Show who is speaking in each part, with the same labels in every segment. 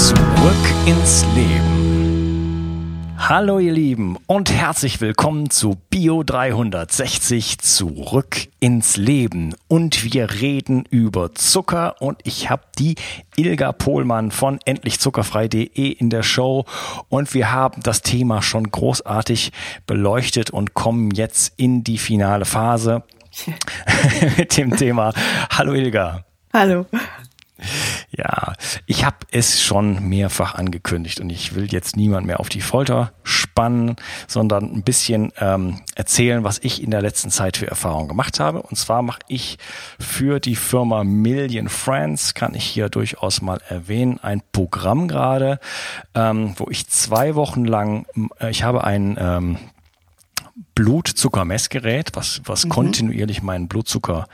Speaker 1: Zurück ins Leben. Hallo ihr Lieben und herzlich willkommen zu Bio 360 Zurück ins Leben. Und wir reden über Zucker und ich habe die Ilga Pohlmann von endlichzuckerfrei.de in der Show und wir haben das Thema schon großartig beleuchtet und kommen jetzt in die finale Phase. mit dem Thema. Hallo Ilga.
Speaker 2: Hallo.
Speaker 1: Ja, ich habe es schon mehrfach angekündigt und ich will jetzt niemand mehr auf die Folter spannen, sondern ein bisschen ähm, erzählen, was ich in der letzten Zeit für Erfahrungen gemacht habe. Und zwar mache ich für die Firma Million Friends, kann ich hier durchaus mal erwähnen, ein Programm gerade, ähm, wo ich zwei Wochen lang, äh, ich habe ein ähm, Blutzuckermessgerät, was, was mhm. kontinuierlich meinen Blutzucker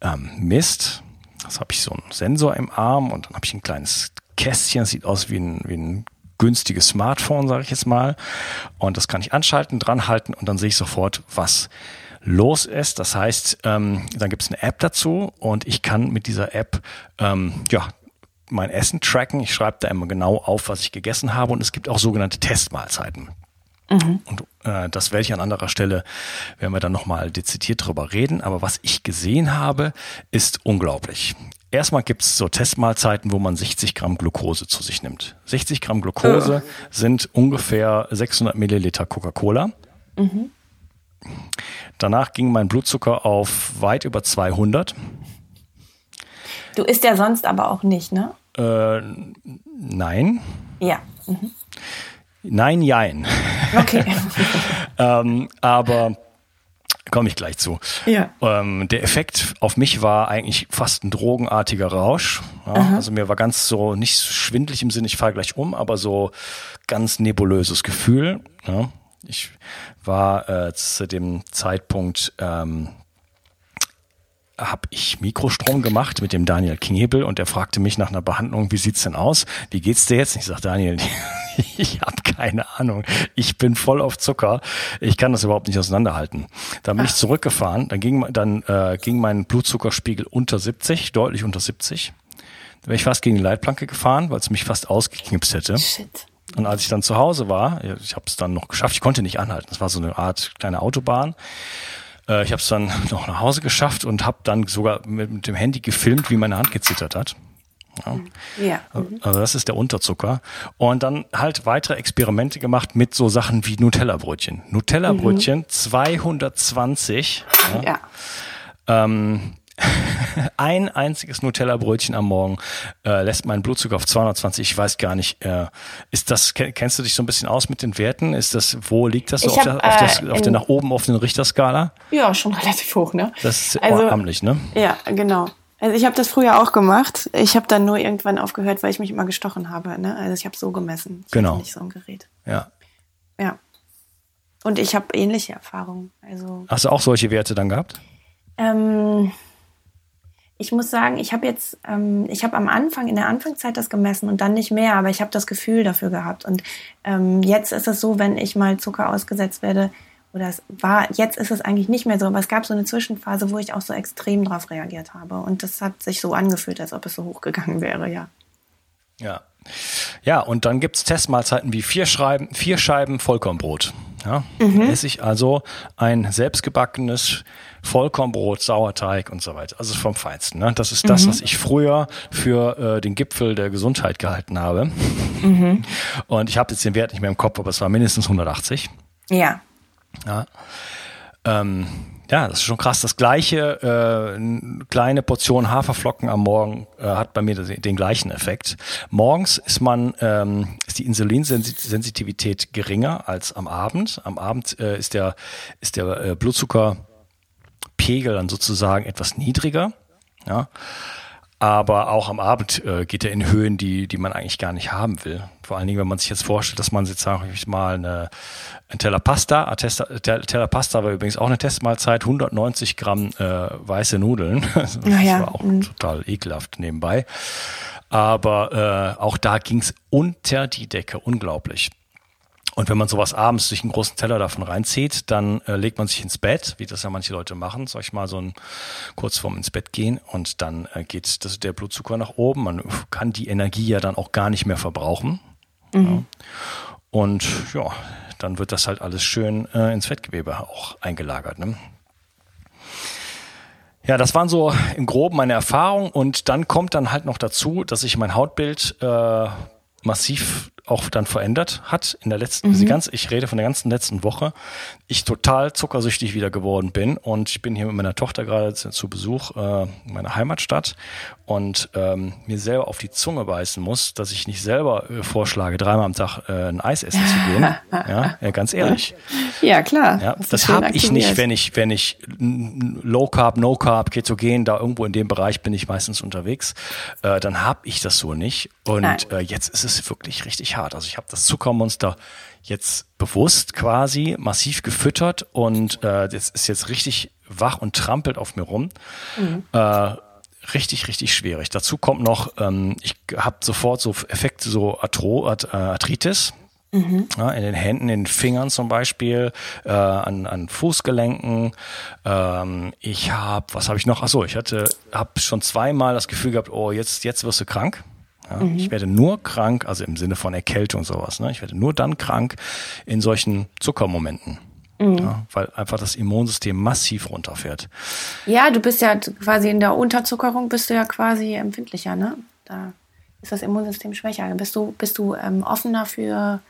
Speaker 1: ähm, misst. Das habe ich so einen Sensor im Arm und dann habe ich ein kleines Kästchen, das sieht aus wie ein, wie ein günstiges Smartphone, sage ich jetzt mal. Und das kann ich anschalten, dranhalten und dann sehe ich sofort, was los ist. Das heißt, ähm, dann gibt es eine App dazu und ich kann mit dieser App ähm, ja mein Essen tracken. Ich schreibe da immer genau auf, was ich gegessen habe und es gibt auch sogenannte Testmahlzeiten. Mhm. Und äh, das werde ich an anderer Stelle, werden wir dann nochmal dezidiert drüber reden. Aber was ich gesehen habe, ist unglaublich. Erstmal gibt es so Testmahlzeiten, wo man 60 Gramm Glucose zu sich nimmt. 60 Gramm Glucose oh. sind ungefähr 600 Milliliter Coca-Cola. Mhm. Danach ging mein Blutzucker auf weit über 200.
Speaker 2: Du isst ja sonst aber auch nicht, ne?
Speaker 1: Äh, nein.
Speaker 2: Ja. Mhm.
Speaker 1: Nein, jein.
Speaker 2: Okay.
Speaker 1: ähm, aber komme ich gleich zu.
Speaker 2: Ja.
Speaker 1: Ähm, der Effekt auf mich war eigentlich fast ein drogenartiger Rausch. Ja, also mir war ganz so nicht schwindlig im Sinne, ich falle gleich um, aber so ganz nebulöses Gefühl. Ja. Ich war äh, zu dem Zeitpunkt ähm, habe ich Mikrostrom gemacht mit dem Daniel Knebel und er fragte mich nach einer Behandlung, wie sieht's denn aus? Wie geht's dir jetzt? ich sage, Daniel, ich habe keine Ahnung. Ich bin voll auf Zucker. Ich kann das überhaupt nicht auseinanderhalten. Dann bin Ach. ich zurückgefahren. Dann ging dann äh, ging mein Blutzuckerspiegel unter 70, deutlich unter 70. Da wäre ich fast gegen die Leitplanke gefahren, weil es mich fast ausgeknipst hätte.
Speaker 2: Shit.
Speaker 1: Und als ich dann zu Hause war, ich habe es dann noch geschafft, ich konnte nicht anhalten. Das war so eine Art kleine Autobahn. Äh, ich habe es dann noch nach Hause geschafft und habe dann sogar mit, mit, dem Handy gefilmt, wie meine Hand gezittert hat.
Speaker 2: Ja. ja.
Speaker 1: Also das ist der Unterzucker. Und dann halt weitere Experimente gemacht mit so Sachen wie Nutella-Brötchen. Nutella-Brötchen mhm. 220.
Speaker 2: Ja. ja.
Speaker 1: Ähm, ein einziges Nutella-Brötchen am Morgen äh, lässt meinen Blutzucker auf 220. Ich weiß gar nicht, äh, ist das, kennst du dich so ein bisschen aus mit den Werten? Ist das, wo liegt das so auf, hab, der, auf, das, äh, auf der nach oben offenen Richterskala?
Speaker 2: Ja, schon relativ hoch, ne?
Speaker 1: Das ist also, ordentlich, ne?
Speaker 2: Ja, genau. Also ich habe das früher auch gemacht. Ich habe dann nur irgendwann aufgehört, weil ich mich immer gestochen habe. Ne? Also ich habe so gemessen. Ich
Speaker 1: genau.
Speaker 2: Nicht so ein Gerät.
Speaker 1: Ja.
Speaker 2: Ja. Und ich habe ähnliche Erfahrungen. Also.
Speaker 1: Hast du auch solche Werte dann gehabt?
Speaker 2: Ähm, ich muss sagen, ich habe jetzt, ähm, ich habe am Anfang, in der Anfangszeit das gemessen und dann nicht mehr, aber ich habe das Gefühl dafür gehabt. Und ähm, jetzt ist es so, wenn ich mal Zucker ausgesetzt werde, oder es war, jetzt ist es eigentlich nicht mehr so, aber es gab so eine Zwischenphase, wo ich auch so extrem drauf reagiert habe. Und das hat sich so angefühlt, als ob es so hochgegangen wäre, ja.
Speaker 1: Ja. Ja, und dann gibt's Testmahlzeiten wie vier Scheiben, vier Scheiben Vollkornbrot. Ja, mhm. esse ich also ein selbstgebackenes Vollkornbrot, Sauerteig und so weiter. Also vom Feinsten. Ne? Das ist das, mhm. was ich früher für äh, den Gipfel der Gesundheit gehalten habe. Mhm. Und ich habe jetzt den Wert nicht mehr im Kopf, aber es war mindestens 180.
Speaker 2: Ja.
Speaker 1: Ja. Ähm, ja, das ist schon krass. Das gleiche, äh, eine kleine Portion Haferflocken am Morgen äh, hat bei mir den, den gleichen Effekt. Morgens ist man, ähm, ist die Insulinsensitivität geringer als am Abend. Am Abend äh, ist der, ist der äh, Blutzuckerpegel dann sozusagen etwas niedriger. Ja. aber auch am Abend äh, geht er in Höhen, die, die man eigentlich gar nicht haben will. Vor allen Dingen, wenn man sich jetzt vorstellt, dass man jetzt, sage ich mal, eine, ein Teller Pasta, ein Teller Pasta war übrigens auch eine Testmahlzeit, 190 Gramm äh, weiße Nudeln. das
Speaker 2: naja.
Speaker 1: war auch mhm. total ekelhaft nebenbei. Aber äh, auch da ging's unter die Decke, unglaublich. Und wenn man sowas abends durch einen großen Teller davon reinzieht, dann äh, legt man sich ins Bett, wie das ja manche Leute machen, sag ich mal, so ein kurz vorm ins Bett gehen und dann äh, geht das, der Blutzucker nach oben. Man kann die Energie ja dann auch gar nicht mehr verbrauchen. Mhm. Ja. Und ja, dann wird das halt alles schön äh, ins Fettgewebe auch eingelagert. Ne? Ja, das waren so im Groben meine Erfahrungen und dann kommt dann halt noch dazu, dass sich mein Hautbild äh, massiv auch dann verändert hat in der letzten, mhm. ganz, ich rede von der ganzen letzten Woche, ich total zuckersüchtig wieder geworden bin und ich bin hier mit meiner Tochter gerade zu, zu Besuch äh, in meiner Heimatstadt und ähm, mir selber auf die Zunge beißen muss, dass ich nicht selber äh, vorschlage, dreimal am Tag äh, ein Eis essen zu gehen. ja, ja, ganz ehrlich.
Speaker 2: Ja, klar.
Speaker 1: Ja, das, das habe ich nicht, wenn ich, wenn ich Low Carb, No Carb, Ketogen, da irgendwo in dem Bereich bin ich meistens unterwegs, äh, dann habe ich das so nicht. Und äh, jetzt ist es wirklich richtig hart. Also ich habe das Zuckermonster jetzt bewusst quasi massiv gefüttert und äh, das ist jetzt richtig wach und trampelt auf mir rum. Mhm. Äh, richtig, richtig schwierig. Dazu kommt noch, ähm, ich habe sofort so Effekte, so Arthro, Arth äh, Arthritis. Mhm. Ja, in den Händen, in den Fingern zum Beispiel, äh, an, an Fußgelenken. Ähm, ich habe, was habe ich noch? Ach so, ich hatte, habe schon zweimal das Gefühl gehabt, oh jetzt, jetzt wirst du krank. Ja, mhm. Ich werde nur krank, also im Sinne von Erkältung sowas. Ne? Ich werde nur dann krank in solchen Zuckermomenten. Mhm. Ja, weil einfach das Immunsystem massiv runterfährt.
Speaker 2: Ja, du bist ja quasi in der Unterzuckerung bist du ja quasi empfindlicher, ne? Da ist das Immunsystem schwächer. Bist du, bist du ähm, offener für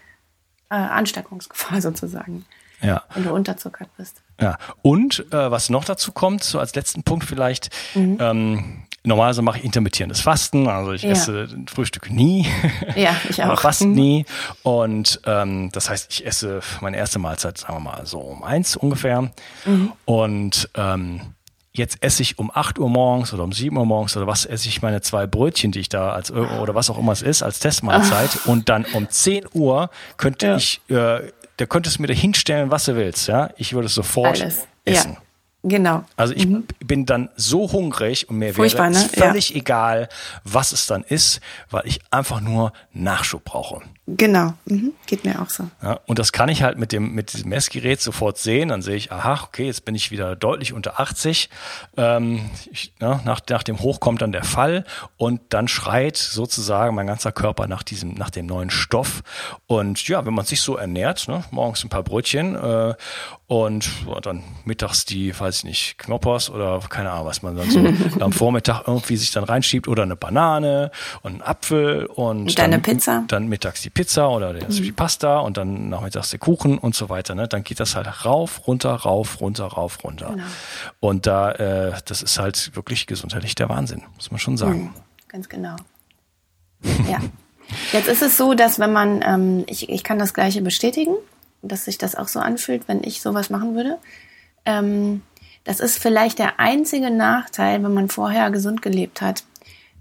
Speaker 2: äh, Ansteckungsgefahr sozusagen.
Speaker 1: Ja.
Speaker 2: Wenn du unterzuckert bist.
Speaker 1: Ja. Und äh, was noch dazu kommt, so als letzten Punkt vielleicht, mhm. ähm, normalerweise mache ich intermittierendes Fasten, also ich ja. esse Frühstück nie.
Speaker 2: Ja, ich auch.
Speaker 1: Fasten nie. Und ähm, das heißt, ich esse meine erste Mahlzeit, sagen wir mal, so um eins ungefähr. Mhm. Und ähm, jetzt esse ich um 8 Uhr morgens oder um 7 Uhr morgens oder was esse ich meine zwei Brötchen, die ich da als oder was auch immer es ist, als Testmahlzeit. Ach. Und dann um 10 Uhr könnte ja. ich, äh, da könntest du mir da hinstellen, was du willst, ja. Ich würde es sofort Alles. essen. Ja.
Speaker 2: Genau.
Speaker 1: Also ich mhm. bin dann so hungrig und mir Furchtbar, wäre es ne? völlig ja. egal, was es dann ist, weil ich einfach nur Nachschub brauche.
Speaker 2: Genau, mhm. geht mir auch so.
Speaker 1: Ja, und das kann ich halt mit dem, mit diesem Messgerät sofort sehen. Dann sehe ich, aha, okay, jetzt bin ich wieder deutlich unter 80. Ähm, ich, ne, nach, nach dem Hoch kommt dann der Fall und dann schreit sozusagen mein ganzer Körper nach diesem, nach dem neuen Stoff. Und ja, wenn man sich so ernährt, ne, morgens ein paar Brötchen äh, und dann mittags die, weiß ich nicht, Knoppers oder keine Ahnung, was man dann so am Vormittag irgendwie sich dann reinschiebt oder eine Banane und einen Apfel und,
Speaker 2: und dann, Pizza.
Speaker 1: Dann mittags die Pizza oder die. Pasta und dann nachmittags der Kuchen und so weiter. Ne? Dann geht das halt rauf, runter, rauf, runter, rauf, runter. Genau. Und da, äh, das ist halt wirklich gesundheitlich der Wahnsinn, muss man schon sagen. Mhm.
Speaker 2: Ganz genau. ja. Jetzt ist es so, dass wenn man, ähm, ich, ich kann das Gleiche bestätigen, dass sich das auch so anfühlt, wenn ich sowas machen würde. Ähm, das ist vielleicht der einzige Nachteil, wenn man vorher gesund gelebt hat,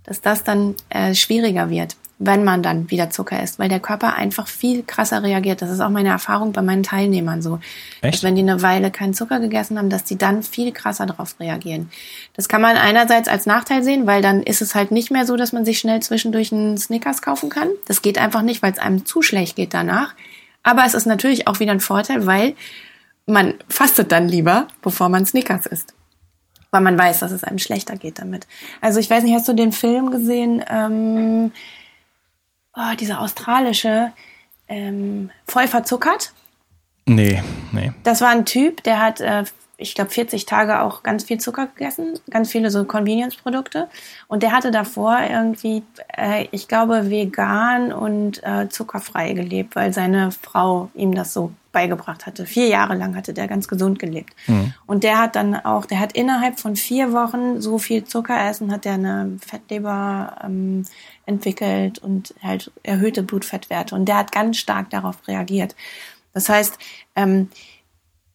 Speaker 2: dass das dann äh, schwieriger wird wenn man dann wieder Zucker isst, weil der Körper einfach viel krasser reagiert. Das ist auch meine Erfahrung bei meinen Teilnehmern so. Echt? Dass wenn die eine Weile keinen Zucker gegessen haben, dass die dann viel krasser darauf reagieren. Das kann man einerseits als Nachteil sehen, weil dann ist es halt nicht mehr so, dass man sich schnell zwischendurch einen Snickers kaufen kann. Das geht einfach nicht, weil es einem zu schlecht geht danach. Aber es ist natürlich auch wieder ein Vorteil, weil man fastet dann lieber, bevor man Snickers isst weil man weiß, dass es einem schlechter geht damit. Also ich weiß nicht, hast du den Film gesehen? Ähm, oh, dieser australische, ähm, voll verzuckert.
Speaker 1: Nee, nee.
Speaker 2: Das war ein Typ, der hat, äh, ich glaube, 40 Tage auch ganz viel Zucker gegessen, ganz viele so Convenience-Produkte. Und der hatte davor irgendwie, äh, ich glaube, vegan und äh, zuckerfrei gelebt, weil seine Frau ihm das so beigebracht hatte. Vier Jahre lang hatte der ganz gesund gelebt. Mhm. Und der hat dann auch, der hat innerhalb von vier Wochen so viel Zucker essen, hat der eine Fettleber ähm, entwickelt und halt erhöhte Blutfettwerte. Und der hat ganz stark darauf reagiert. Das heißt, ähm,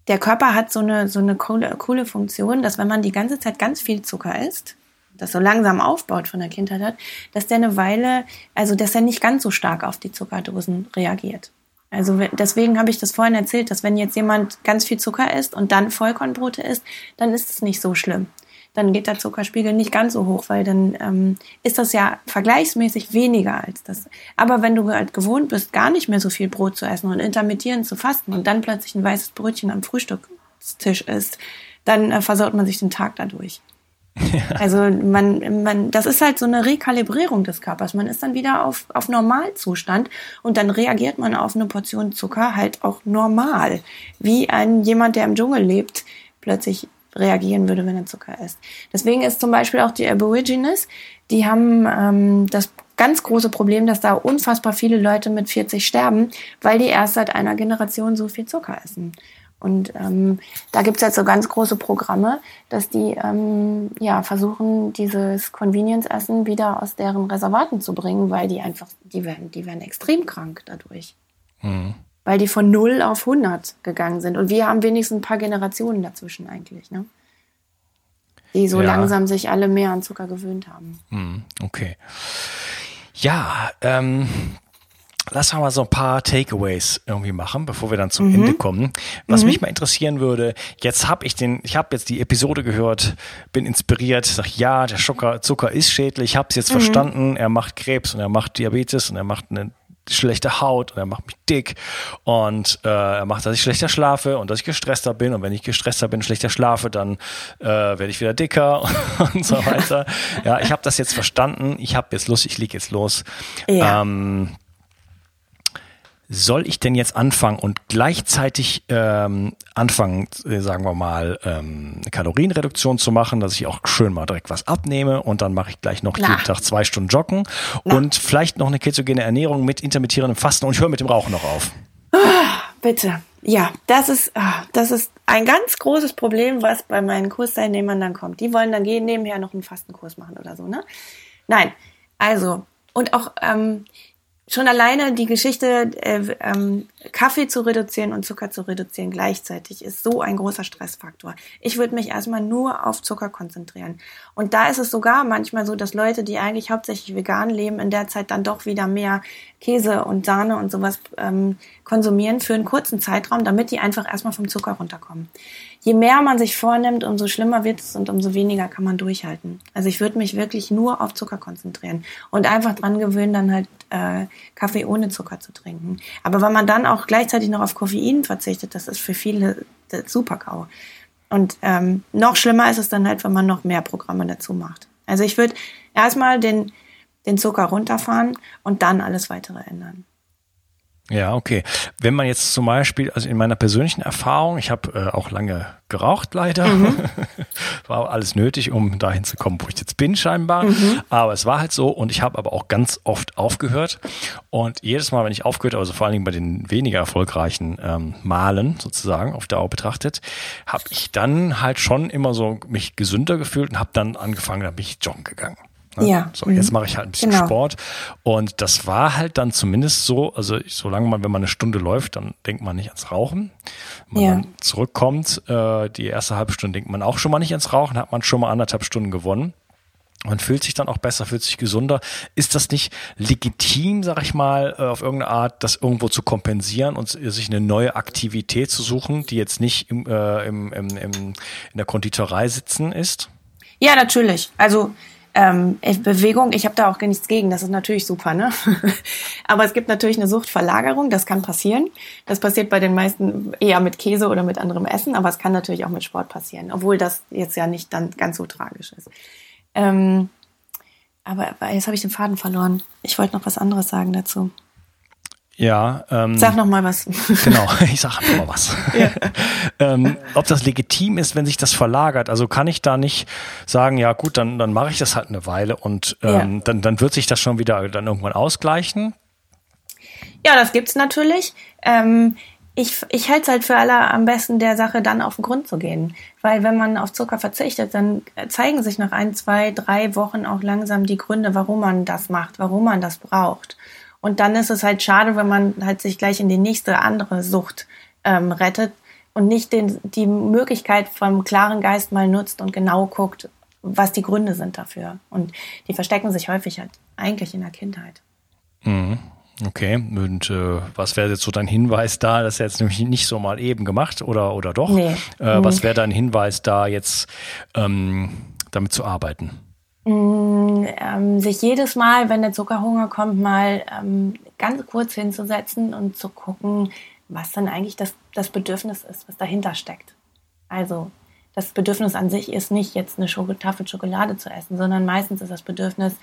Speaker 2: der Körper hat so eine, so eine coole, coole Funktion, dass wenn man die ganze Zeit ganz viel Zucker isst, das so langsam aufbaut von der Kindheit hat, dass der eine Weile, also dass er nicht ganz so stark auf die Zuckerdosen reagiert. Also deswegen habe ich das vorhin erzählt, dass wenn jetzt jemand ganz viel Zucker isst und dann Vollkornbrote isst, dann ist es nicht so schlimm. Dann geht der Zuckerspiegel nicht ganz so hoch, weil dann ähm, ist das ja vergleichsmäßig weniger als das. Aber wenn du halt gewohnt bist, gar nicht mehr so viel Brot zu essen und intermittierend zu fasten und dann plötzlich ein weißes Brötchen am Frühstückstisch isst, dann äh, versaut man sich den Tag dadurch. Also man, man, das ist halt so eine Rekalibrierung des Körpers. Man ist dann wieder auf, auf Normalzustand und dann reagiert man auf eine Portion Zucker halt auch normal. Wie ein jemand, der im Dschungel lebt, plötzlich reagieren würde, wenn er Zucker isst. Deswegen ist zum Beispiel auch die Aborigines, die haben ähm, das ganz große Problem, dass da unfassbar viele Leute mit 40 sterben, weil die erst seit einer Generation so viel Zucker essen. Und ähm, da gibt's jetzt so ganz große Programme, dass die ähm, ja versuchen, dieses Convenience-Essen wieder aus deren Reservaten zu bringen, weil die einfach, die werden, die werden extrem krank dadurch. Mhm. Weil die von 0 auf 100 gegangen sind. Und wir haben wenigstens ein paar Generationen dazwischen eigentlich, ne? Die so ja. langsam sich alle mehr an Zucker gewöhnt haben.
Speaker 1: Mhm. Okay. Ja, ähm, Lass mal so ein paar Takeaways irgendwie machen, bevor wir dann zum mhm. Ende kommen. Was mhm. mich mal interessieren würde, jetzt habe ich den, ich habe jetzt die Episode gehört, bin inspiriert, sag ja, der Zucker, Zucker ist schädlich, ich habe es jetzt mhm. verstanden, er macht Krebs und er macht Diabetes und er macht eine schlechte Haut und er macht mich dick und äh, er macht, dass ich schlechter schlafe und dass ich gestresster bin und wenn ich gestresster bin, schlechter schlafe, dann äh, werde ich wieder dicker und so weiter. ja, ich habe das jetzt verstanden. Ich habe jetzt Lust, ich leg jetzt los. Ja. Ähm, soll ich denn jetzt anfangen und gleichzeitig ähm, anfangen, äh, sagen wir mal, ähm, eine Kalorienreduktion zu machen, dass ich auch schön mal direkt was abnehme und dann mache ich gleich noch Na. jeden Tag zwei Stunden Joggen Na. und vielleicht noch eine ketogene Ernährung mit intermittierendem Fasten und ich höre mit dem Rauchen noch auf.
Speaker 2: Ah, bitte. Ja, das ist, ah, das ist ein ganz großes Problem, was bei meinen Kursteilnehmern dann kommt. Die wollen dann gehen, nebenher noch einen Fastenkurs machen oder so, ne? Nein, also, und auch, ähm, schon alleine die Geschichte, äh, ähm, Kaffee zu reduzieren und Zucker zu reduzieren gleichzeitig ist so ein großer Stressfaktor. Ich würde mich erstmal nur auf Zucker konzentrieren. Und da ist es sogar manchmal so, dass Leute, die eigentlich hauptsächlich vegan leben, in der Zeit dann doch wieder mehr Käse und Sahne und sowas ähm, konsumieren für einen kurzen Zeitraum, damit die einfach erstmal vom Zucker runterkommen je mehr man sich vornimmt, umso schlimmer wird es und umso weniger kann man durchhalten. Also ich würde mich wirklich nur auf Zucker konzentrieren und einfach dran gewöhnen, dann halt äh, Kaffee ohne Zucker zu trinken. Aber wenn man dann auch gleichzeitig noch auf Koffein verzichtet, das ist für viele super GAU. Und ähm, noch schlimmer ist es dann halt, wenn man noch mehr Programme dazu macht. Also ich würde erstmal den, den Zucker runterfahren und dann alles weitere ändern.
Speaker 1: Ja, okay. Wenn man jetzt zum Beispiel, also in meiner persönlichen Erfahrung, ich habe äh, auch lange geraucht leider, mhm. war alles nötig, um dahin zu kommen, wo ich jetzt bin scheinbar. Mhm. Aber es war halt so und ich habe aber auch ganz oft aufgehört und jedes Mal, wenn ich aufgehört, also vor allen Dingen bei den weniger erfolgreichen ähm, Malen sozusagen auf Dauer betrachtet, habe ich dann halt schon immer so mich gesünder gefühlt und habe dann angefangen, da bin ich joggen gegangen.
Speaker 2: Ne? Ja.
Speaker 1: So, jetzt mhm. mache ich halt ein bisschen genau. Sport. Und das war halt dann zumindest so, also solange man, wenn man eine Stunde läuft, dann denkt man nicht ans Rauchen. Wenn ja. man zurückkommt, äh, die erste halbe Stunde denkt man auch schon mal nicht ans Rauchen, hat man schon mal anderthalb Stunden gewonnen. Man fühlt sich dann auch besser, fühlt sich gesunder. Ist das nicht legitim, sag ich mal, äh, auf irgendeine Art, das irgendwo zu kompensieren und sich eine neue Aktivität zu suchen, die jetzt nicht im, äh, im, im, im, in der Konditorei sitzen ist?
Speaker 2: Ja, natürlich. Also ähm, Bewegung, ich habe da auch gar nichts gegen, das ist natürlich super, ne? Aber es gibt natürlich eine Suchtverlagerung, das kann passieren. Das passiert bei den meisten eher mit Käse oder mit anderem Essen, aber es kann natürlich auch mit Sport passieren, obwohl das jetzt ja nicht dann ganz so tragisch ist. Ähm, aber jetzt habe ich den Faden verloren. Ich wollte noch was anderes sagen dazu.
Speaker 1: Ja.
Speaker 2: Ähm, sag noch mal was.
Speaker 1: Genau, ich sag noch mal was. Ja. ähm, ob das legitim ist, wenn sich das verlagert. Also kann ich da nicht sagen, ja gut, dann, dann mache ich das halt eine Weile und ähm, ja. dann, dann wird sich das schon wieder dann irgendwann ausgleichen.
Speaker 2: Ja, das gibt's natürlich. Ähm, ich, ich halte es halt für alle am besten, der Sache dann auf den Grund zu gehen. Weil wenn man auf Zucker verzichtet, dann zeigen sich nach ein, zwei, drei Wochen auch langsam die Gründe, warum man das macht, warum man das braucht. Und dann ist es halt schade, wenn man halt sich gleich in die nächste andere Sucht ähm, rettet und nicht den, die Möglichkeit vom klaren Geist mal nutzt und genau guckt, was die Gründe sind dafür. Und die verstecken sich häufig halt eigentlich in der Kindheit.
Speaker 1: Mhm. Okay, und äh, was wäre jetzt so dein Hinweis da? Das ist jetzt nämlich nicht so mal eben gemacht oder, oder doch? Nee. Äh, mhm. Was wäre dein Hinweis da jetzt ähm, damit zu arbeiten?
Speaker 2: Mm, ähm, sich jedes Mal, wenn der Zuckerhunger kommt, mal ähm, ganz kurz hinzusetzen und zu gucken, was dann eigentlich das, das Bedürfnis ist, was dahinter steckt. Also das Bedürfnis an sich ist nicht jetzt eine Schoko Tafel Schokolade zu essen, sondern meistens ist das Bedürfnis,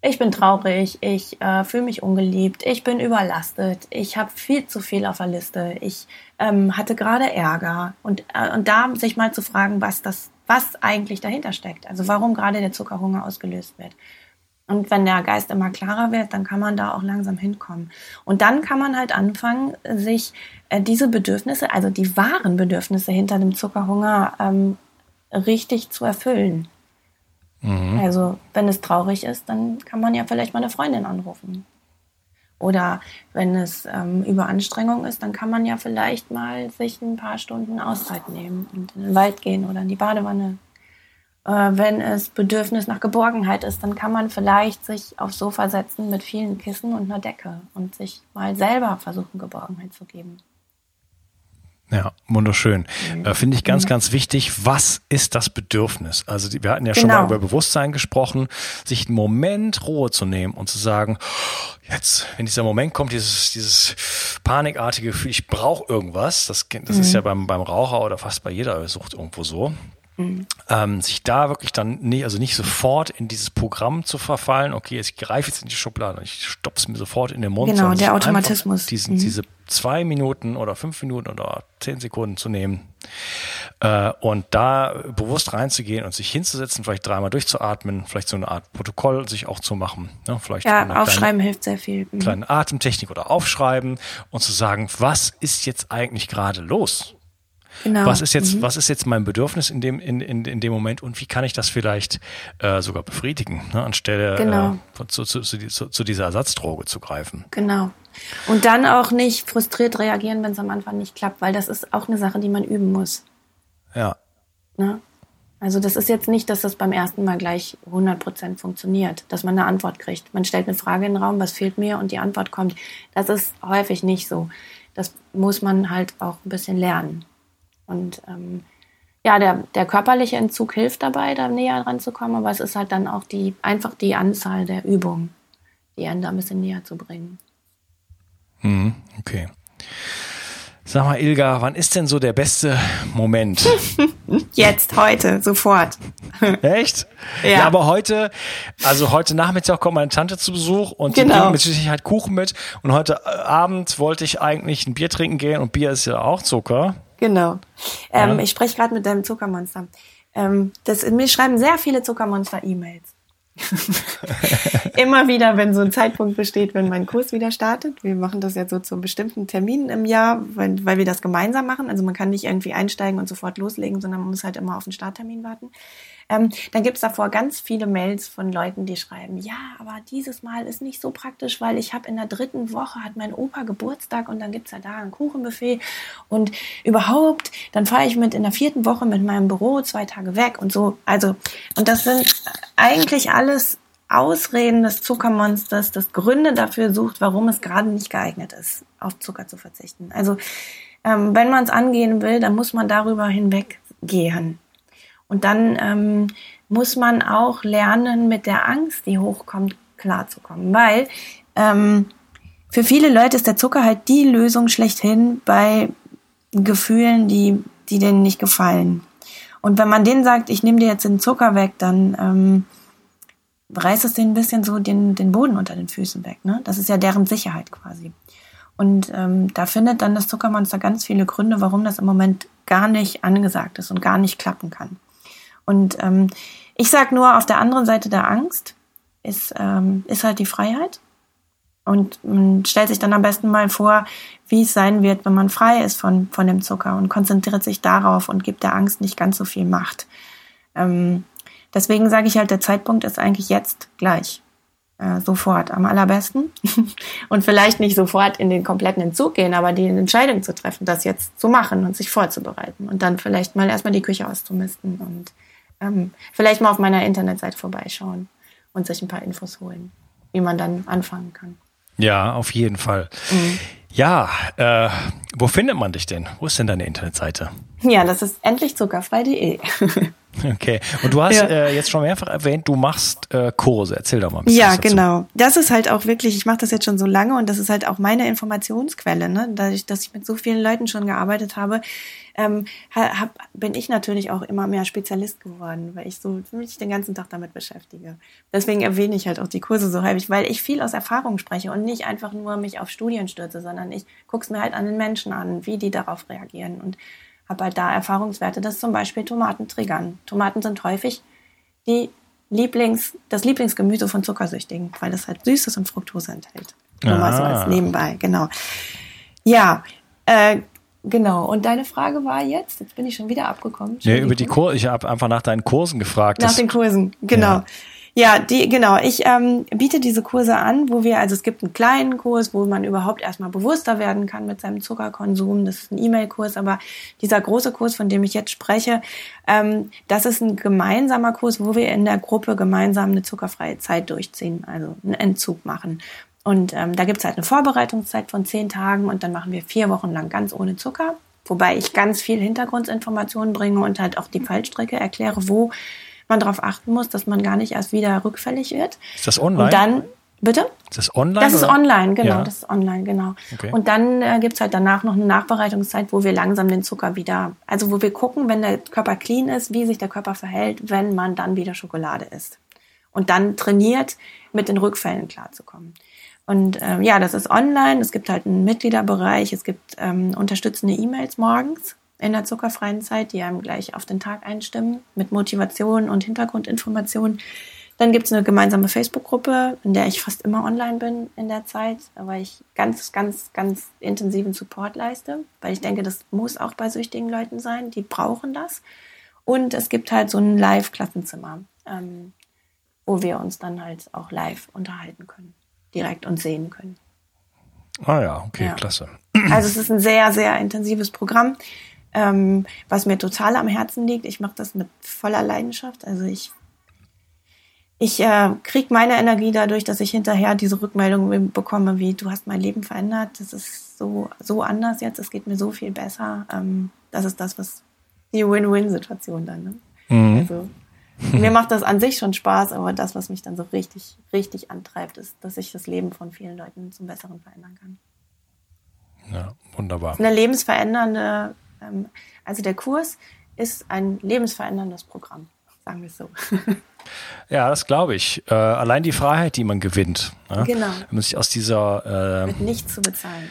Speaker 2: ich bin traurig, ich äh, fühle mich ungeliebt, ich bin überlastet, ich habe viel zu viel auf der Liste, ich ähm, hatte gerade Ärger und, äh, und da sich mal zu fragen, was das, was eigentlich dahinter steckt, also warum gerade der Zuckerhunger ausgelöst wird. Und wenn der Geist immer klarer wird, dann kann man da auch langsam hinkommen. Und dann kann man halt anfangen, sich äh, diese Bedürfnisse, also die wahren Bedürfnisse hinter dem Zuckerhunger, ähm, richtig zu erfüllen. Mhm. Also, wenn es traurig ist, dann kann man ja vielleicht mal eine Freundin anrufen. Oder wenn es ähm, Überanstrengung ist, dann kann man ja vielleicht mal sich ein paar Stunden Auszeit nehmen und in den Wald gehen oder in die Badewanne. Äh, wenn es Bedürfnis nach Geborgenheit ist, dann kann man vielleicht sich aufs Sofa setzen mit vielen Kissen und einer Decke und sich mal selber versuchen, Geborgenheit zu geben.
Speaker 1: Ja, wunderschön. Mhm. Äh, Finde ich ganz, mhm. ganz wichtig. Was ist das Bedürfnis? Also wir hatten ja genau. schon mal genau. über Bewusstsein gesprochen, sich einen Moment Ruhe zu nehmen und zu sagen, jetzt, wenn dieser Moment kommt, dieses, dieses panikartige Gefühl, ich brauche irgendwas, das, das mhm. ist ja beim, beim Raucher oder fast bei jeder Sucht irgendwo so. Mhm. Ähm, sich da wirklich dann nie, also nicht sofort in dieses Programm zu verfallen, okay, ich greife jetzt in die Schublade und ich stopfe mir sofort in den Mund.
Speaker 2: Genau, der Automatismus.
Speaker 1: Diesen, mhm. Diese zwei Minuten oder fünf Minuten oder zehn Sekunden zu nehmen äh, und da bewusst reinzugehen und sich hinzusetzen, vielleicht dreimal durchzuatmen, vielleicht so eine Art Protokoll sich auch zu machen. Ne? Vielleicht
Speaker 2: ja, aufschreiben kleine, hilft sehr viel.
Speaker 1: Mhm. Kleine Atemtechnik oder aufschreiben und zu sagen, was ist jetzt eigentlich gerade los? Genau. Was ist jetzt, mhm. was ist jetzt mein Bedürfnis in dem, in, in, in dem Moment und wie kann ich das vielleicht äh, sogar befriedigen, ne, anstelle genau. äh, zu, zu, zu, zu, dieser Ersatzdroge zu greifen.
Speaker 2: Genau. Und dann auch nicht frustriert reagieren, wenn es am Anfang nicht klappt, weil das ist auch eine Sache, die man üben muss.
Speaker 1: Ja.
Speaker 2: Ne? Also das ist jetzt nicht, dass das beim ersten Mal gleich 100% funktioniert, dass man eine Antwort kriegt. Man stellt eine Frage in den Raum, was fehlt mir und die Antwort kommt. Das ist häufig nicht so. Das muss man halt auch ein bisschen lernen. Und ähm, ja, der, der körperliche Entzug hilft dabei, da näher ranzukommen, aber es ist halt dann auch die, einfach die Anzahl der Übungen, die einen da ein bisschen näher zu bringen.
Speaker 1: Mhm, okay. Sag mal, Ilga, wann ist denn so der beste Moment?
Speaker 2: Jetzt, heute, sofort.
Speaker 1: Echt? Ja. ja. aber heute, also heute Nachmittag kommt meine Tante zu Besuch und genau. die bringt mit Sicherheit Kuchen mit. Und heute Abend wollte ich eigentlich ein Bier trinken gehen und Bier ist ja auch Zucker.
Speaker 2: Genau. Ähm, ja. Ich spreche gerade mit deinem Zuckermonster. Ähm, das, mir schreiben sehr viele Zuckermonster E-Mails. Immer wieder, wenn so ein Zeitpunkt besteht, wenn mein Kurs wieder startet. Wir machen das ja so zu bestimmten Terminen im Jahr, weil, weil wir das gemeinsam machen. Also man kann nicht irgendwie einsteigen und sofort loslegen, sondern man muss halt immer auf den Starttermin warten. Ähm, dann gibt's davor ganz viele Mails von Leuten, die schreiben, ja, aber dieses Mal ist nicht so praktisch, weil ich habe in der dritten Woche hat mein Opa Geburtstag und dann gibt's ja da ein Kuchenbuffet und überhaupt, dann fahre ich mit in der vierten Woche mit meinem Büro zwei Tage weg und so. Also, und das sind eigentlich alles Ausreden des Zuckermonsters, das Gründe dafür sucht, warum es gerade nicht geeignet ist, auf Zucker zu verzichten. Also ähm, wenn man es angehen will, dann muss man darüber hinweggehen. Und dann ähm, muss man auch lernen, mit der Angst, die hochkommt, klarzukommen. Weil ähm, für viele Leute ist der Zucker halt die Lösung schlechthin bei Gefühlen, die, die denen nicht gefallen. Und wenn man denen sagt, ich nehme dir jetzt den Zucker weg, dann ähm, reißt es denen ein bisschen so den, den Boden unter den Füßen weg. Ne? Das ist ja deren Sicherheit quasi. Und ähm, da findet dann das Zuckermonster ganz viele Gründe, warum das im Moment gar nicht angesagt ist und gar nicht klappen kann. Und ähm, ich sage nur, auf der anderen Seite der Angst ist, ähm, ist halt die Freiheit. Und man stellt sich dann am besten mal vor, wie es sein wird, wenn man frei ist von, von dem Zucker und konzentriert sich darauf und gibt der Angst nicht ganz so viel Macht. Ähm, deswegen sage ich halt, der Zeitpunkt ist eigentlich jetzt gleich. Äh, sofort, am allerbesten. und vielleicht nicht sofort in den kompletten Entzug gehen, aber die Entscheidung zu treffen, das jetzt zu machen und sich vorzubereiten. Und dann vielleicht mal erstmal die Küche auszumisten und ähm, vielleicht mal auf meiner Internetseite vorbeischauen und sich ein paar Infos holen, wie man dann anfangen kann.
Speaker 1: Ja, auf jeden Fall. Mhm. Ja, äh, wo findet man dich denn? Wo ist denn deine Internetseite?
Speaker 2: Ja, das ist endlichzuckerfrei.de.
Speaker 1: Okay. Und du hast ja. äh, jetzt schon mehrfach erwähnt, du machst äh, Kurse. Erzähl doch mal ein bisschen.
Speaker 2: Ja, genau. Das ist halt auch wirklich, ich mache das jetzt schon so lange und das ist halt auch meine Informationsquelle. Ne? Dadurch, dass ich mit so vielen Leuten schon gearbeitet habe, ähm, hab, bin ich natürlich auch immer mehr Spezialist geworden, weil ich so mich den ganzen Tag damit beschäftige. Deswegen erwähne ich halt auch die Kurse so häufig, weil ich viel aus Erfahrung spreche und nicht einfach nur mich auf Studien stürze, sondern ich gucke es mir halt an den Menschen an, wie die darauf reagieren und habe halt da Erfahrungswerte, dass zum Beispiel Tomaten triggern. Tomaten sind häufig die Lieblings, das Lieblingsgemüse von Zuckersüchtigen, weil es halt Süßes und Fructose enthält. Nur ah. mal so als nebenbei, genau. Ja, äh, genau. Und deine Frage war jetzt, jetzt bin ich schon wieder abgekommen.
Speaker 1: Nee, über die Kurse, ich habe einfach nach deinen Kursen gefragt.
Speaker 2: Nach den Kursen, genau. Ja. Ja, die, genau. Ich ähm, biete diese Kurse an, wo wir, also es gibt einen kleinen Kurs, wo man überhaupt erstmal bewusster werden kann mit seinem Zuckerkonsum. Das ist ein E-Mail-Kurs, aber dieser große Kurs, von dem ich jetzt spreche, ähm, das ist ein gemeinsamer Kurs, wo wir in der Gruppe gemeinsam eine zuckerfreie Zeit durchziehen, also einen Entzug machen. Und ähm, da gibt's halt eine Vorbereitungszeit von zehn Tagen und dann machen wir vier Wochen lang ganz ohne Zucker, wobei ich ganz viel Hintergrundinformationen bringe und halt auch die Fallstrecke erkläre, wo man darauf achten muss, dass man gar nicht erst wieder rückfällig wird.
Speaker 1: Ist das online?
Speaker 2: Und dann, bitte?
Speaker 1: Ist das online?
Speaker 2: Das ist oder? online, genau. Ja. Das ist online, genau. Okay. Und dann äh, gibt's halt danach noch eine Nachbereitungszeit, wo wir langsam den Zucker wieder, also wo wir gucken, wenn der Körper clean ist, wie sich der Körper verhält, wenn man dann wieder Schokolade isst. Und dann trainiert, mit den Rückfällen klarzukommen. Und ähm, ja, das ist online. Es gibt halt einen Mitgliederbereich. Es gibt ähm, unterstützende E-Mails morgens in der zuckerfreien Zeit, die einem gleich auf den Tag einstimmen, mit Motivation und Hintergrundinformation. Dann gibt es eine gemeinsame Facebook-Gruppe, in der ich fast immer online bin in der Zeit, weil ich ganz, ganz, ganz intensiven Support leiste, weil ich denke, das muss auch bei süchtigen Leuten sein, die brauchen das. Und es gibt halt so ein Live-Klassenzimmer, ähm, wo wir uns dann halt auch live unterhalten können, direkt und sehen können.
Speaker 1: Ah ja, okay, ja. klasse.
Speaker 2: Also es ist ein sehr, sehr intensives Programm ähm, was mir total am Herzen liegt. Ich mache das mit voller Leidenschaft. Also ich ich äh, kriege meine Energie dadurch, dass ich hinterher diese Rückmeldung bekomme, wie du hast mein Leben verändert. Das ist so so anders jetzt. Es geht mir so viel besser. Ähm, das ist das, was die Win-Win-Situation dann. Ne? Mhm. Also mir macht das an sich schon Spaß, aber das, was mich dann so richtig richtig antreibt, ist, dass ich das Leben von vielen Leuten zum Besseren verändern kann.
Speaker 1: Ja, wunderbar.
Speaker 2: Eine lebensverändernde also der Kurs ist ein lebensveränderndes Programm, sagen wir es so.
Speaker 1: Ja, das glaube ich. Äh, allein die Freiheit, die man gewinnt.
Speaker 2: Ne? Genau.
Speaker 1: Wenn man sich aus dieser
Speaker 2: äh, mit nichts zu bezahlen.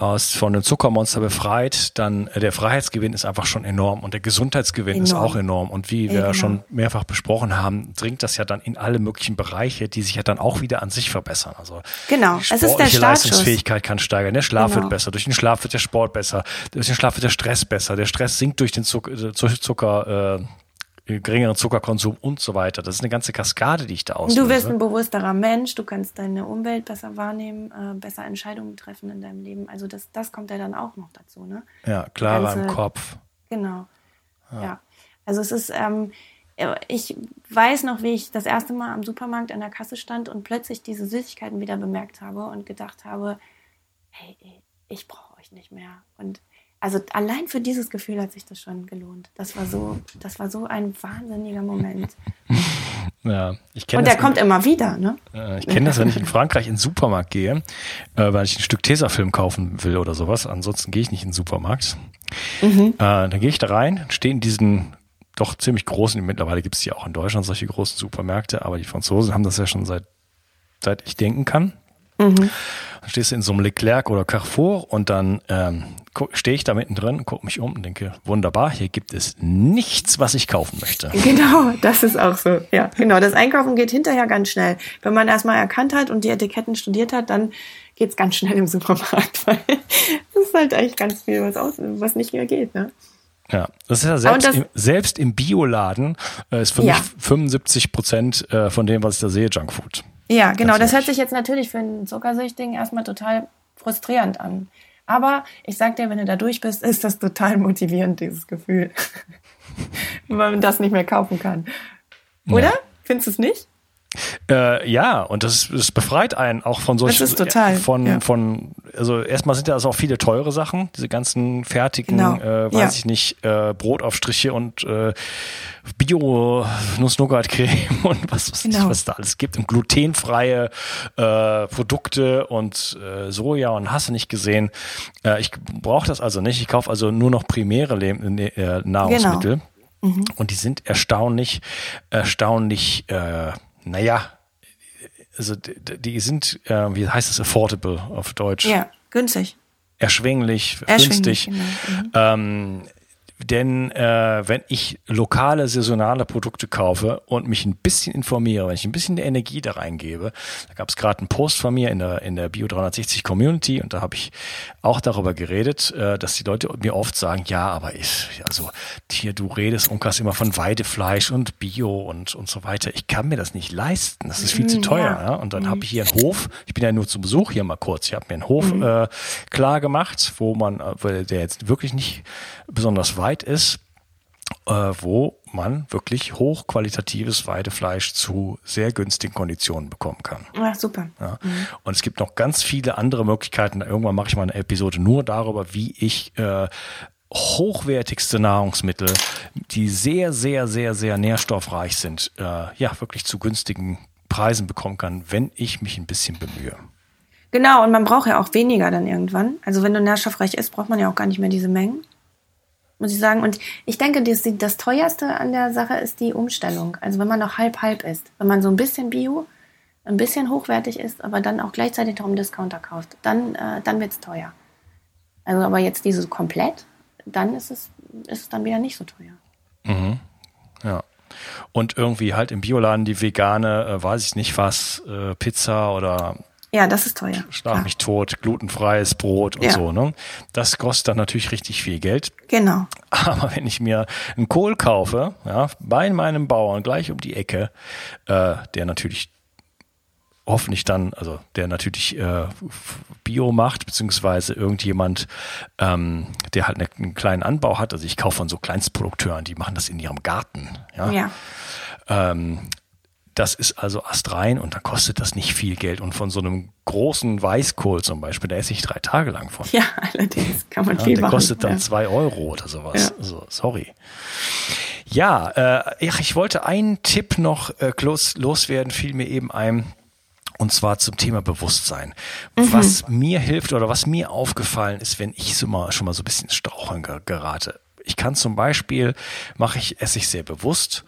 Speaker 1: Aus von einem Zuckermonster befreit, dann der Freiheitsgewinn ist einfach schon enorm und der Gesundheitsgewinn enorm. ist auch enorm. Und wie wir ja, schon mehrfach besprochen haben, dringt das ja dann in alle möglichen Bereiche, die sich ja dann auch wieder an sich verbessern. Also
Speaker 2: genau,
Speaker 1: die sportliche
Speaker 2: es ist der
Speaker 1: Leistungsfähigkeit kann steigern, der Schlaf genau. wird besser, durch den Schlaf wird der Sport besser, durch den Schlaf wird der Stress besser, der Stress sinkt durch den Zucker, äh, Zucker äh, geringeren Zuckerkonsum und so weiter. Das ist eine ganze Kaskade, die ich da auslöse.
Speaker 2: Du wirst ein bewussterer Mensch, du kannst deine Umwelt besser wahrnehmen, äh, besser Entscheidungen treffen in deinem Leben. Also das, das kommt ja dann auch noch dazu, ne?
Speaker 1: Ja, klarer ganze, im Kopf.
Speaker 2: Genau. Ja. ja. Also es ist, ähm, ich weiß noch, wie ich das erste Mal am Supermarkt an der Kasse stand und plötzlich diese Süßigkeiten wieder bemerkt habe und gedacht habe, hey, ich brauche euch nicht mehr. Und also allein für dieses Gefühl hat sich das schon gelohnt. Das war so, das war so ein wahnsinniger Moment.
Speaker 1: Ja, ich
Speaker 2: kenne Und der kommt immer wieder, ne?
Speaker 1: ich kenne das, wenn ich in Frankreich in den Supermarkt gehe, äh, weil ich ein Stück Tesafilm kaufen will oder sowas. Ansonsten gehe ich nicht in den Supermarkt. Mhm. Äh, dann gehe ich da rein, stehe in diesen doch ziemlich großen, mittlerweile gibt es die auch in Deutschland, solche großen Supermärkte, aber die Franzosen haben das ja schon seit, seit ich denken kann. Mhm. Dann stehst du in so einem Leclerc oder Carrefour und dann ähm, stehe ich da mittendrin, gucke mich um und denke, wunderbar, hier gibt es nichts, was ich kaufen möchte.
Speaker 2: Genau, das ist auch so. Ja, genau. Das Einkaufen geht hinterher ganz schnell. Wenn man erstmal erkannt hat und die Etiketten studiert hat, dann geht es ganz schnell im Supermarkt, weil das ist halt eigentlich ganz viel, was, aus, was nicht mehr geht. Ne?
Speaker 1: Ja, das ist ja selbst, im, selbst im Bioladen äh, ist für ja. mich 75 Prozent äh, von dem, was ich da sehe, Junkfood.
Speaker 2: Ja, genau. Das hört sich jetzt natürlich für einen Zuckersüchtigen erstmal total frustrierend an. Aber ich sag dir, wenn du da durch bist, ist das total motivierend, dieses Gefühl. Weil man das nicht mehr kaufen kann. Oder? Ja. Findest du es nicht?
Speaker 1: Äh, ja, und das, das befreit einen auch von solchen.
Speaker 2: Das ist total.
Speaker 1: Von, ja. von, also erstmal sind ja also auch viele teure Sachen, diese ganzen fertigen, genau. äh, weiß ja. ich nicht, äh, Brotaufstriche und äh, bio nuss creme und was, was, genau. was da alles gibt und glutenfreie äh, Produkte und äh, Soja und hast du nicht gesehen. Äh, ich brauche das also nicht. Ich kaufe also nur noch primäre Le äh, Nahrungsmittel. Genau. Mhm. Und die sind erstaunlich, erstaunlich äh, naja, also die, die sind, äh, wie heißt es, affordable auf Deutsch?
Speaker 2: Ja, günstig.
Speaker 1: Erschwinglich, Erschwinglich günstig. Genau. Mhm. Ähm, denn äh, wenn ich lokale, saisonale Produkte kaufe und mich ein bisschen informiere, wenn ich ein bisschen Energie da reingebe, da gab es gerade einen Post von mir in der, in der Bio 360 Community und da habe ich auch darüber geredet, äh, dass die Leute mir oft sagen, ja, aber ich, also hier, du redest, Unkas, immer von Weidefleisch und Bio und, und so weiter. Ich kann mir das nicht leisten. Das ist viel zu mm, teuer. Ja. ja? Und dann mhm. habe ich hier einen Hof, ich bin ja nur zu Besuch hier mal kurz, ich habe mir einen Hof mhm. äh, klar gemacht, wo man, äh, der jetzt wirklich nicht besonders weit weit ist, äh, wo man wirklich hochqualitatives Weidefleisch zu sehr günstigen Konditionen bekommen kann.
Speaker 2: Ach, super.
Speaker 1: Ja. Mhm. Und es gibt noch ganz viele andere Möglichkeiten. Irgendwann mache ich mal eine Episode nur darüber, wie ich äh, hochwertigste Nahrungsmittel, die sehr, sehr, sehr, sehr nährstoffreich sind, äh, ja, wirklich zu günstigen Preisen bekommen kann, wenn ich mich ein bisschen bemühe.
Speaker 2: Genau, und man braucht ja auch weniger dann irgendwann. Also wenn du nährstoffreich isst, braucht man ja auch gar nicht mehr diese Mengen muss ich sagen. Und ich denke, das, das teuerste an der Sache ist die Umstellung. Also wenn man noch halb-halb ist, wenn man so ein bisschen Bio, ein bisschen hochwertig ist, aber dann auch gleichzeitig noch einen Discounter kauft, dann, äh, dann wird es teuer. Also aber jetzt dieses komplett, dann ist es, ist es dann wieder nicht so teuer.
Speaker 1: Mhm. Ja. Und irgendwie halt im Bioladen die vegane, äh, weiß ich nicht was, äh, Pizza oder
Speaker 2: ja, das ist teuer.
Speaker 1: Schlag ja. mich tot, glutenfreies Brot und ja. so, ne? Das kostet dann natürlich richtig viel Geld.
Speaker 2: Genau.
Speaker 1: Aber wenn ich mir einen Kohl kaufe, ja, bei meinem Bauern gleich um die Ecke, äh, der natürlich hoffentlich dann, also der natürlich äh, Bio macht, beziehungsweise irgendjemand, ähm, der halt einen kleinen Anbau hat. Also ich kaufe von so Kleinstprodukteuren, die machen das in ihrem Garten. Ja. ja. Ähm, das ist also astrein und da kostet das nicht viel Geld. Und von so einem großen Weißkohl zum Beispiel, da esse ich drei Tage lang von.
Speaker 2: Ja, allerdings kann man
Speaker 1: ja,
Speaker 2: viel
Speaker 1: der
Speaker 2: machen.
Speaker 1: Der kostet dann ja. zwei Euro oder sowas. Ja. Also, sorry. Ja, äh, ich wollte einen Tipp noch äh, los, loswerden, fiel mir eben ein. Und zwar zum Thema Bewusstsein. Mhm. Was mir hilft oder was mir aufgefallen ist, wenn ich so mal, schon mal so ein bisschen Straucheln gerate ich kann zum Beispiel, mache ich, esse ich sehr bewusst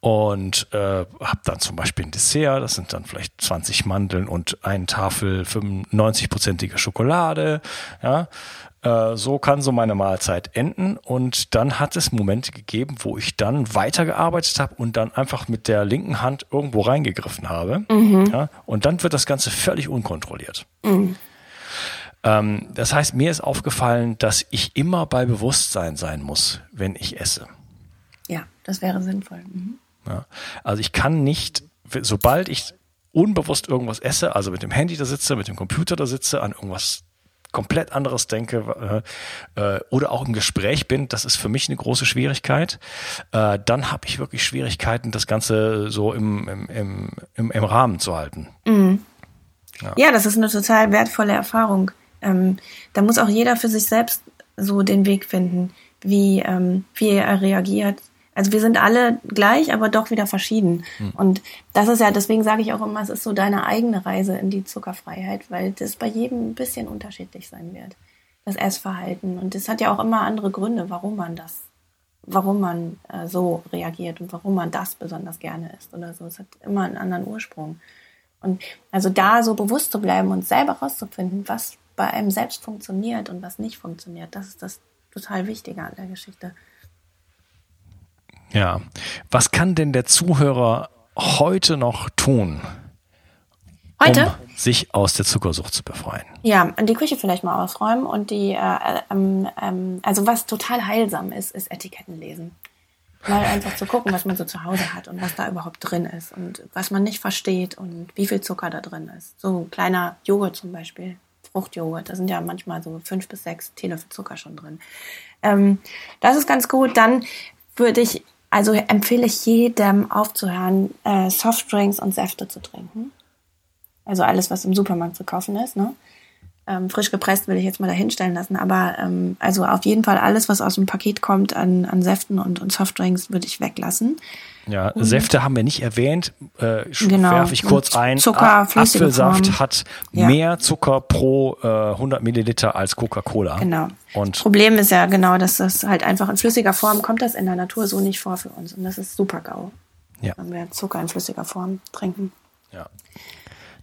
Speaker 1: und äh, habe dann zum Beispiel ein Dessert, das sind dann vielleicht 20 Mandeln und eine Tafel 95-prozentige Schokolade, ja, äh, so kann so meine Mahlzeit enden. Und dann hat es Momente gegeben, wo ich dann weitergearbeitet habe und dann einfach mit der linken Hand irgendwo reingegriffen habe. Mhm. Ja, und dann wird das Ganze völlig unkontrolliert. Mhm. Ähm, das heißt, mir ist aufgefallen, dass ich immer bei Bewusstsein sein muss, wenn ich esse.
Speaker 2: Ja, das wäre sinnvoll. Mhm.
Speaker 1: Ja, also ich kann nicht, sobald ich unbewusst irgendwas esse, also mit dem Handy da sitze, mit dem Computer da sitze, an irgendwas komplett anderes denke äh, äh, oder auch im Gespräch bin, das ist für mich eine große Schwierigkeit. Äh, dann habe ich wirklich Schwierigkeiten, das Ganze so im, im, im, im, im Rahmen zu halten.
Speaker 2: Mhm. Ja. ja, das ist eine total wertvolle Erfahrung ähm, da muss auch jeder für sich selbst so den Weg finden, wie, ähm, wie er reagiert. Also wir sind alle gleich, aber doch wieder verschieden. Mhm. Und das ist ja, deswegen sage ich auch immer, es ist so deine eigene Reise in die Zuckerfreiheit, weil das bei jedem ein bisschen unterschiedlich sein wird. Das Essverhalten. Und es hat ja auch immer andere Gründe, warum man das, warum man äh, so reagiert und warum man das besonders gerne isst oder so. Es hat immer einen anderen Ursprung. Und also da so bewusst zu bleiben und selber rauszufinden, was bei einem selbst funktioniert und was nicht funktioniert. Das ist das total Wichtige an der Geschichte.
Speaker 1: Ja. Was kann denn der Zuhörer heute noch tun?
Speaker 2: Heute?
Speaker 1: Um sich aus der Zuckersucht zu befreien.
Speaker 2: Ja, die Küche vielleicht mal ausräumen und die, äh, ähm, ähm, also was total heilsam ist, ist Etiketten lesen. Mal einfach zu gucken, was man so zu Hause hat und was da überhaupt drin ist und was man nicht versteht und wie viel Zucker da drin ist. So ein kleiner Joghurt zum Beispiel. Fruchtjoghurt. Da sind ja manchmal so fünf bis sechs Teelöffel Zucker schon drin. Ähm, das ist ganz gut. Dann würde ich, also empfehle ich jedem aufzuhören, äh, Softdrinks und Säfte zu trinken. Also alles, was im Supermarkt zu kaufen ist, ne? Ähm, frisch gepresst will ich jetzt mal dahinstellen lassen, aber ähm, also auf jeden Fall alles, was aus dem Paket kommt an, an Säften und, und Softdrinks, würde ich weglassen.
Speaker 1: Ja, und Säfte haben wir nicht erwähnt. Äh,
Speaker 2: genau.
Speaker 1: werfe ich kurz ein.
Speaker 2: Zucker,
Speaker 1: Apfelsaft
Speaker 2: Form.
Speaker 1: hat
Speaker 2: Ja.
Speaker 1: mehr Zucker pro äh, 100 Milliliter als Coca-Cola.
Speaker 2: Genau.
Speaker 1: Und
Speaker 2: Problem ist ja genau, dass das halt einfach in flüssiger Form kommt das in der Natur so nicht vor für uns. Und das ist super GAU,
Speaker 1: ja,
Speaker 2: wenn wir Zucker in flüssiger Form trinken.
Speaker 1: ja.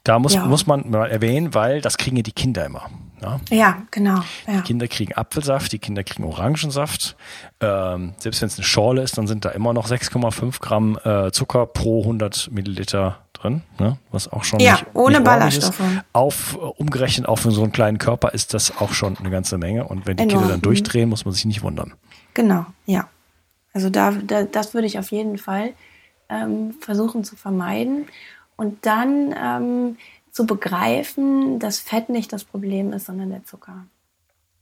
Speaker 1: Da muss,
Speaker 2: Ja.
Speaker 1: muss man mal erwähnen, weil das kriegen ja die Kinder immer. Ja?
Speaker 2: Ja, genau. Ja.
Speaker 1: Die Kinder kriegen Apfelsaft, die Kinder kriegen Orangensaft. Ähm, selbst wenn es eine Schorle ist, dann sind da immer noch 6,5 Gramm äh, Zucker pro 100 Milliliter drin, ne? was auch schon
Speaker 2: Ja,
Speaker 1: nicht,
Speaker 2: ohne
Speaker 1: nicht.
Speaker 2: Ballaststoffe.
Speaker 1: Auf, äh, umgerechnet auf so einen kleinen Körper ist das auch schon eine ganze Menge. Und wenn die
Speaker 2: Enorm,
Speaker 1: Kinder dann durchdrehen, muss man sich nicht wundern.
Speaker 2: Genau, ja. Also da, da das würde ich auf jeden Fall ähm, versuchen zu vermeiden und dann ähm, zu begreifen, dass Fett nicht das Problem ist, sondern der Zucker.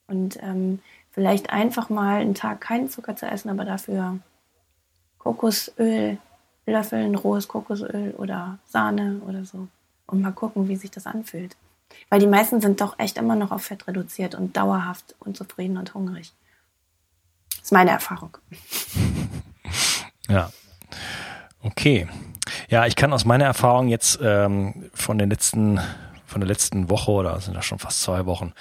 Speaker 2: Und ähm, vielleicht einfach mal einen Tag keinen Zucker zu essen, aber dafür Kokosöl löffeln, rohes Kokosöl oder Sahne oder so. Und mal gucken, wie sich das anfühlt. Weil die meisten sind doch echt immer noch auf Fett reduziert und dauerhaft unzufrieden und hungrig. Das ist meine Erfahrung.
Speaker 1: Ja. Okay. Ja, ich kann aus meiner Erfahrung jetzt ähm, von den letzten, von der letzten Woche oder sind das schon fast zwei Wochen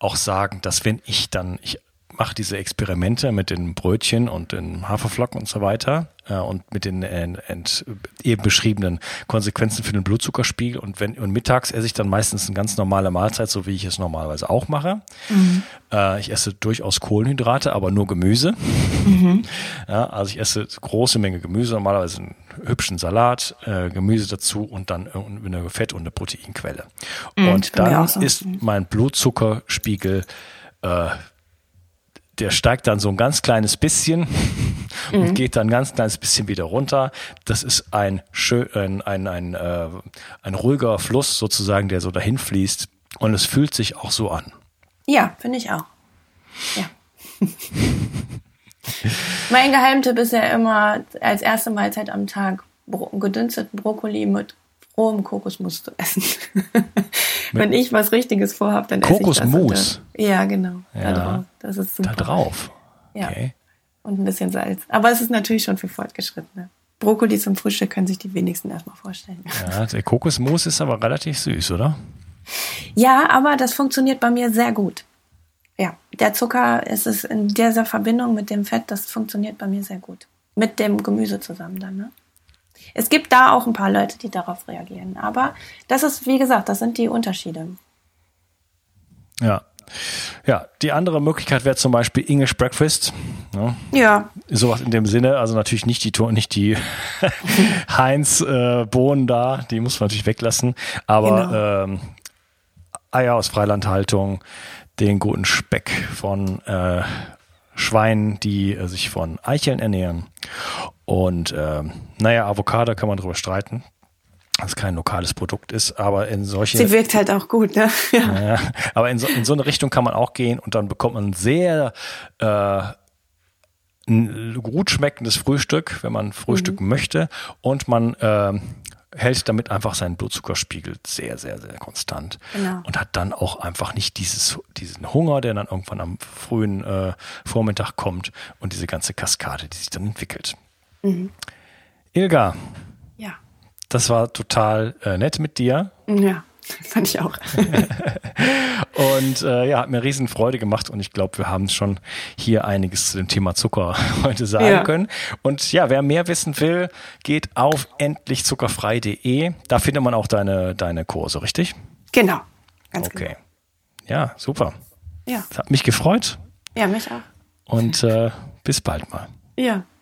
Speaker 1: auch sagen, dass wenn ich dann, ich mache diese Experimente mit den Brötchen und den Haferflocken und so weiter äh, und mit den äh, ent, eben beschriebenen Konsequenzen für den Blutzuckerspiegel und wenn und mittags esse ich dann meistens eine ganz normale Mahlzeit, so wie ich es normalerweise auch mache. Äh, ich esse durchaus Kohlenhydrate, aber nur Gemüse. Ja, also ich esse große Menge Gemüse, normalerweise einen hübschen Salat, äh, Gemüse dazu und dann eine Fett- und eine Proteinquelle.
Speaker 2: ist
Speaker 1: und dann
Speaker 2: so.
Speaker 1: ist mein Blutzuckerspiegel, äh, der steigt dann so ein ganz kleines bisschen und geht dann ein ganz kleines bisschen wieder runter. Das ist ein schön, ein, ein, ein, äh, ein ruhiger Fluss sozusagen, der so dahin fließt. Und es fühlt sich auch so an.
Speaker 2: Ja, finde ich auch. Ja. mein Geheimtipp ist ja immer als erste Mahlzeit am Tag gedünsteten Brokkoli mit rohem Kokosmus zu essen. Wenn ich was Richtiges vorhabe, dann esse ich das.
Speaker 1: Kokosmus?
Speaker 2: Ja, genau.
Speaker 1: Ja.
Speaker 2: Da drauf. Das ist super.
Speaker 1: Da drauf.
Speaker 2: Ja.
Speaker 1: Okay.
Speaker 2: Und ein bisschen Salz. Aber es ist natürlich schon für Fortgeschrittene. Brokkoli zum Frühstück können sich die wenigsten erstmal vorstellen.
Speaker 1: Ja, der Kokosmus ist aber relativ süß, oder?
Speaker 2: Ja, aber das funktioniert bei mir sehr gut. Ja, der Zucker ist es in dieser Verbindung mit dem Fett, das funktioniert bei mir sehr gut. Mit dem Gemüse zusammen dann, ne? Es gibt da auch ein paar Leute, die darauf reagieren. Aber das ist, wie gesagt, das sind die Unterschiede.
Speaker 1: Ja. Ja, die andere Möglichkeit wäre zum Beispiel English Breakfast. Ja,
Speaker 2: Ja,
Speaker 1: sowas in dem Sinne, also natürlich nicht die nicht die Heinz äh, da, die muss man natürlich weglassen, aber
Speaker 2: Genau.
Speaker 1: ähm, Eier aus Freilandhaltung, den guten Speck von äh, Schweinen, die äh, sich von Eicheln ernähren und ähm, naja, Avocado kann man drüber streiten, dass es kein lokales Produkt ist, aber in solche
Speaker 2: sie wirkt halt auch gut, ne? Ja.
Speaker 1: ja, aber in so, in so eine Richtung kann man auch gehen und dann bekommt man sehr äh, ein gut schmeckendes Frühstück, wenn man frühstücken möchte und man ähm, hält damit einfach seinen Blutzuckerspiegel sehr, sehr, sehr konstant
Speaker 2: Genau.
Speaker 1: und hat dann auch einfach nicht dieses, diesen Hunger, der dann irgendwann am frühen äh, Vormittag kommt und diese ganze Kaskade, die sich dann entwickelt. Ilga,
Speaker 2: Ja.
Speaker 1: das war total äh, nett mit dir.
Speaker 2: Ja, fand ich auch.
Speaker 1: Und äh, ja, hat mir riesen Freude gemacht und ich glaube, wir haben schon hier einiges zu dem Thema Zucker heute sagen
Speaker 2: Ja.
Speaker 1: können. Und ja, wer mehr wissen will, geht auf endlichzuckerfrei.de. Da findet man auch deine, deine Kurse, richtig?
Speaker 2: Genau. Ganz
Speaker 1: Okay. Ja, super.
Speaker 2: genau. Ja.
Speaker 1: Das hat mich gefreut
Speaker 2: ja, mich auch.
Speaker 1: und äh, bis bald mal.
Speaker 2: Ja,